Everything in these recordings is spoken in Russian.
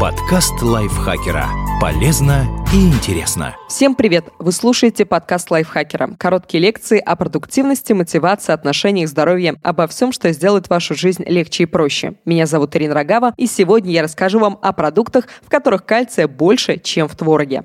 Подкаст лайфхакера. Полезно и интересно. Всем привет! Вы слушаете подкаст лайфхакера. Короткие лекции о продуктивности, мотивации, отношениях, здоровье, обо всем, что сделает вашу жизнь легче и проще. Меня зовут Ирина Рогава, и сегодня я расскажу вам о продуктах, в которых кальция больше, чем в твороге.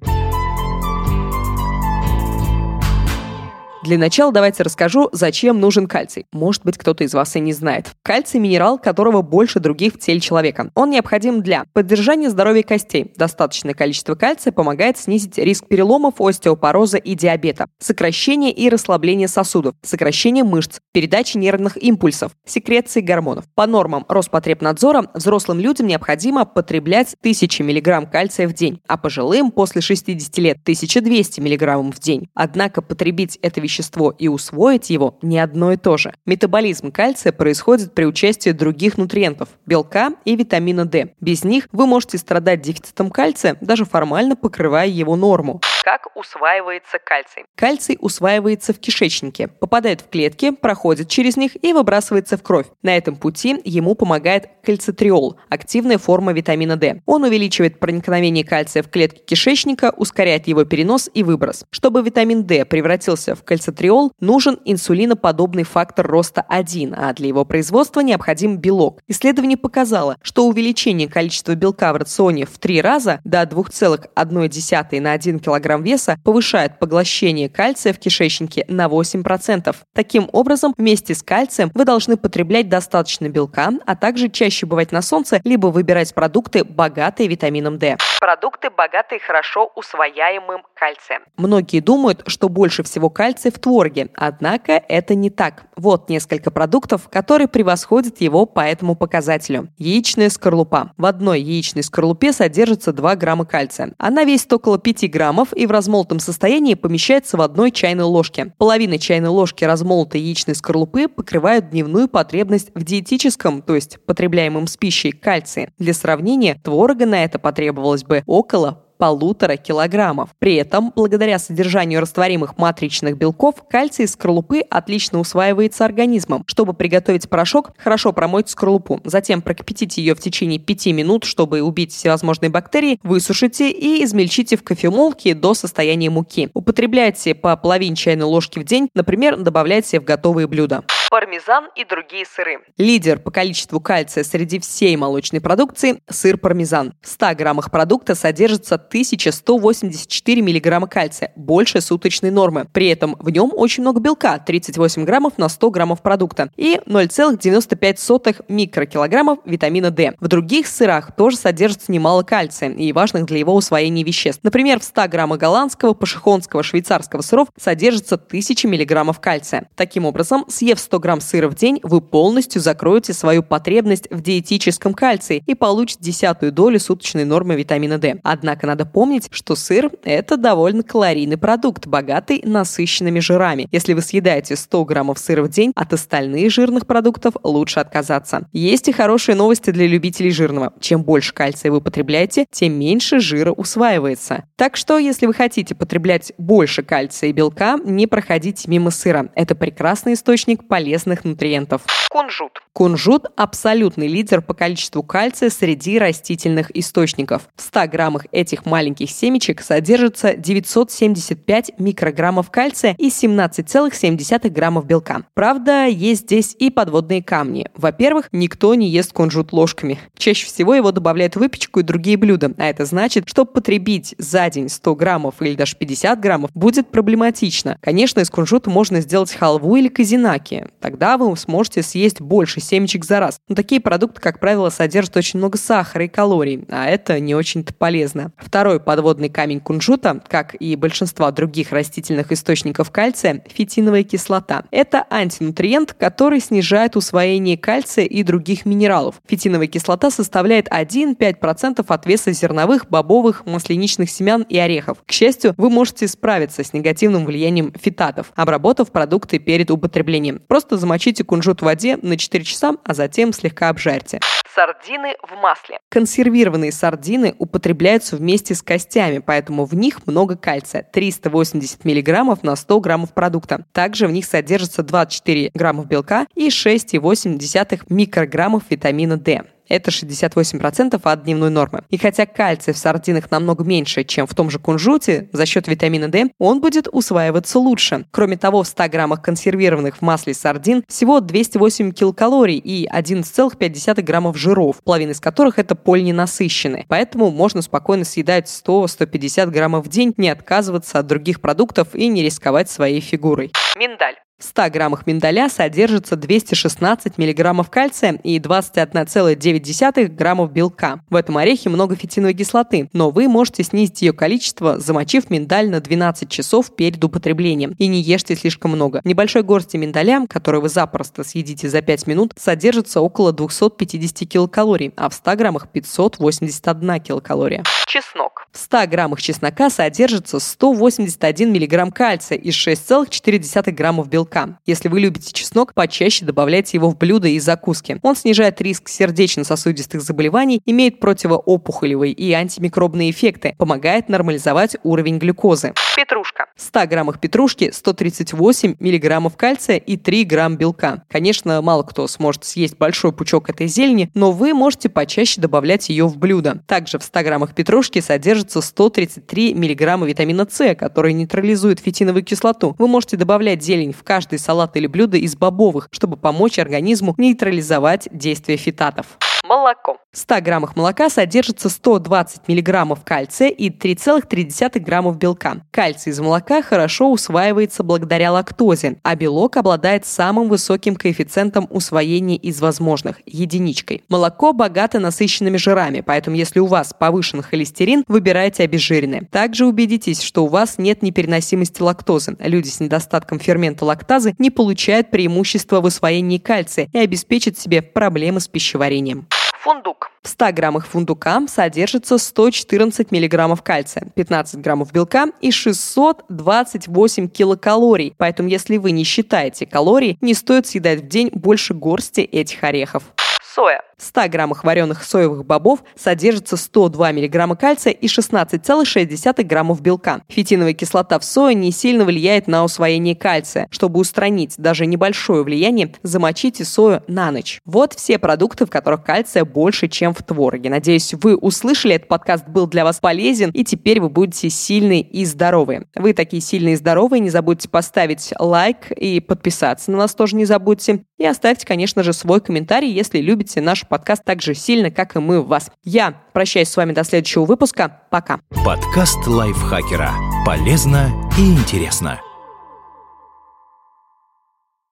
Для начала давайте расскажу, зачем нужен кальций. Может быть, кто-то из вас и не знает. Кальций – минерал, которого больше других в теле человека. Он необходим для поддержания здоровья костей. Достаточное количество кальция помогает снизить риск переломов, остеопороза и диабета, сокращение и расслабление сосудов, сокращение мышц, передачи нервных импульсов, секреции гормонов. По нормам Роспотребнадзора взрослым людям необходимо потреблять 1000 мг кальция в день, а пожилым после 60 лет 1200 мг в день. Однако потребить это вещество вещество и усвоить его не одно и то же. Метаболизм кальция происходит при участии других нутриентов – белка и витамина D. Без них вы можете страдать дефицитом кальция, даже формально покрывая его норму. Как усваивается кальций? Кальций усваивается в кишечнике, попадает в клетки, проходит через них и выбрасывается в кровь. На этом пути ему помогает кальцитриол – активная форма витамина D. Он увеличивает проникновение кальция в клетки кишечника, ускоряет его перенос и выброс. Чтобы витамин D превратился в кальцитриол, кальцитриол, нужен инсулиноподобный фактор роста 1, а для его производства необходим белок. Исследование показало, что увеличение количества белка в рационе в 3 раза до 2,1 на 1 кг веса повышает поглощение кальция в кишечнике на 8%. Таким образом, вместе с кальцием вы должны потреблять достаточно белка, а также чаще бывать на солнце, либо выбирать продукты, богатые витамином D. Продукты, богатые хорошо усвояемым кальцием. Многие думают, что больше всего кальция в творге, однако это не так. Вот несколько продуктов, которые превосходят его по этому показателю. Яичная скорлупа. В одной яичной скорлупе содержится 2 грамма кальция. Она весит около 5 граммов и в размолотом состоянии помещается в одной чайной ложке. Половина чайной ложки размолотой яичной скорлупы покрывают дневную потребность в диетическом, то есть потребляемом с пищей, кальции. Для сравнения, творога на это потребовалось бы около полутора килограммов. При этом, благодаря содержанию растворимых матричных белков, кальций из скорлупы отлично усваивается организмом. Чтобы приготовить порошок, хорошо промойте скорлупу, затем прокипятите ее в течение 5 минут, чтобы убить всевозможные бактерии, высушите и измельчите в кофемолке до состояния муки. Употребляйте по половине чайной ложки в день, например, добавляйте в готовые блюда пармезан и другие сыры. Лидер по количеству кальция среди всей молочной продукции – сыр пармезан. В 100 граммах продукта содержится 1184 миллиграмма кальция, больше суточной нормы. При этом в нем очень много белка – 38 граммов на 100 граммов продукта и 0,95 микрокилограммов витамина D. В других сырах тоже содержится немало кальция и важных для его усвоения веществ. Например, в 100 граммах голландского, пашихонского, швейцарского сыров содержится 1000 миллиграммов кальция. Таким образом, съев 100 грамм сыра в день, вы полностью закроете свою потребность в диетическом кальции и получите десятую долю суточной нормы витамина D. Однако надо помнить, что сыр – это довольно калорийный продукт, богатый насыщенными жирами. Если вы съедаете 100 граммов сыра в день, от остальных жирных продуктов лучше отказаться. Есть и хорошие новости для любителей жирного. Чем больше кальция вы потребляете, тем меньше жира усваивается. Так что, если вы хотите потреблять больше кальция и белка, не проходите мимо сыра. Это прекрасный источник полезных полезных нутриентов. Кунжут. Кунжут – абсолютный лидер по количеству кальция среди растительных источников. В 100 граммах этих маленьких семечек содержится 975 микрограммов кальция и 17,7 граммов белка. Правда, есть здесь и подводные камни. Во-первых, никто не ест кунжут ложками. Чаще всего его добавляют в выпечку и другие блюда, а это значит, что потребить за день 100 граммов или даже 50 граммов будет проблематично. Конечно, из кунжута можно сделать халву или казинаки. Тогда вы сможете съесть больше семечек за раз. Но такие продукты, как правило, содержат очень много сахара и калорий, а это не очень-то полезно. Второй подводный камень кунжута, как и большинства других растительных источников кальция, фитиновая кислота. Это антинутриент, который снижает усвоение кальция и других минералов. Фитиновая кислота составляет 1-5% от веса зерновых, бобовых, масляничных семян и орехов. К счастью, вы можете справиться с негативным влиянием фитатов, обработав продукты перед употреблением. Просто Просто замочите кунжут в воде на 4 часа, а затем слегка обжарьте. Сардины в масле. Консервированные сардины употребляются вместе с костями, поэтому в них много кальция – 380 мг на 100 граммов продукта. Также в них содержится 24 граммов белка и 6,8 микрограммов витамина D. Это 68% от дневной нормы. И хотя кальций в сардинах намного меньше, чем в том же кунжуте, за счет витамина D он будет усваиваться лучше. Кроме того, в 100 граммах консервированных в масле сардин всего 208 килокалорий и 11,5 граммов жиров, половина из которых это полиненасыщенные. Поэтому можно спокойно съедать 100-150 граммов в день, не отказываться от других продуктов и не рисковать своей фигурой. Миндаль. В 100 граммах миндаля содержится 216 миллиграммов кальция и 21,9 граммов белка. В этом орехе много фитиновой кислоты, но вы можете снизить ее количество, замочив миндаль на 12 часов перед употреблением. И не ешьте слишком много. В небольшой горсти миндаля, который вы запросто съедите за 5 минут, содержится около 250 килокалорий, а в 100 граммах 581 килокалория. Чеснок. В 100 граммах чеснока содержится 181 миллиграмм кальция и 6,4 граммов белка белка. Если вы любите чеснок, почаще добавляйте его в блюда и закуски. Он снижает риск сердечно-сосудистых заболеваний, имеет противоопухолевые и антимикробные эффекты, помогает нормализовать уровень глюкозы. Петрушка. В 100 граммах петрушки 138 миллиграммов кальция и 3 грамм белка. Конечно, мало кто сможет съесть большой пучок этой зелени, но вы можете почаще добавлять ее в блюдо. Также в 100 граммах петрушки содержится 133 миллиграмма витамина С, который нейтрализует фитиновую кислоту. Вы можете добавлять зелень в каждый салат или блюдо из бобовых, чтобы помочь организму нейтрализовать действие фитатов. Молоко. В 100 граммах молока содержится 120 миллиграммов кальция и 3,3 граммов белка. Кальций из молока хорошо усваивается благодаря лактозе, а белок обладает самым высоким коэффициентом усвоения из возможных – единичкой. Молоко богато насыщенными жирами, поэтому если у вас повышен холестерин, выбирайте обезжиренное. Также убедитесь, что у вас нет непереносимости лактозы. Люди с недостатком фермента лактазы не получают преимущества в усвоении кальция и обеспечат себе проблемы с пищеварением. Фундук. В 100 граммах фундука содержится 114 миллиграммов кальция, 15 граммов белка и 628 килокалорий. Поэтому, если вы не считаете калорий, не стоит съедать в день больше горсти этих орехов. Соя. В 100 граммах вареных соевых бобов содержится 102 мг кальция и 16,6 граммов белка. Фитиновая кислота в сое не сильно влияет на усвоение кальция. Чтобы устранить даже небольшое влияние, замочите сою на ночь. Вот все продукты, в которых кальция больше, чем в твороге. Надеюсь, вы услышали, этот подкаст был для вас полезен, и теперь вы будете сильные и здоровые. Вы такие сильные и здоровые, не забудьте поставить лайк и подписаться на нас тоже не забудьте. И оставьте, конечно же, свой комментарий, если любите наш подкаст так же сильно, как и мы в вас. Я прощаюсь с вами до следующего выпуска. Пока. Подкаст лайфхакера. Полезно и интересно.